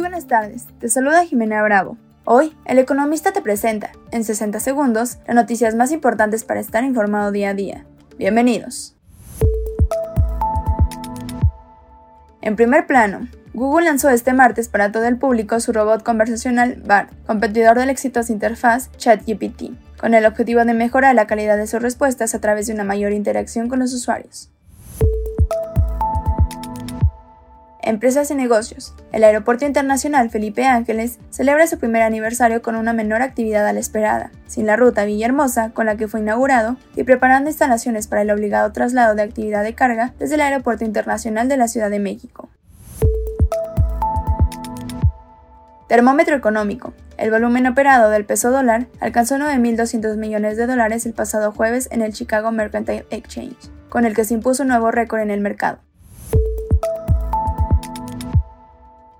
buenas tardes, te saluda Jimena Bravo. Hoy, El Economista te presenta, en 60 segundos, las noticias más importantes para estar informado día a día. Bienvenidos. En primer plano, Google lanzó este martes para todo el público su robot conversacional BART, competidor de la exitosa interfaz ChatGPT, con el objetivo de mejorar la calidad de sus respuestas a través de una mayor interacción con los usuarios. Empresas y negocios. El Aeropuerto Internacional Felipe Ángeles celebra su primer aniversario con una menor actividad a la esperada, sin la ruta Villahermosa con la que fue inaugurado y preparando instalaciones para el obligado traslado de actividad de carga desde el Aeropuerto Internacional de la Ciudad de México. Termómetro económico. El volumen operado del peso dólar alcanzó 9.200 millones de dólares el pasado jueves en el Chicago Mercantile Exchange, con el que se impuso un nuevo récord en el mercado.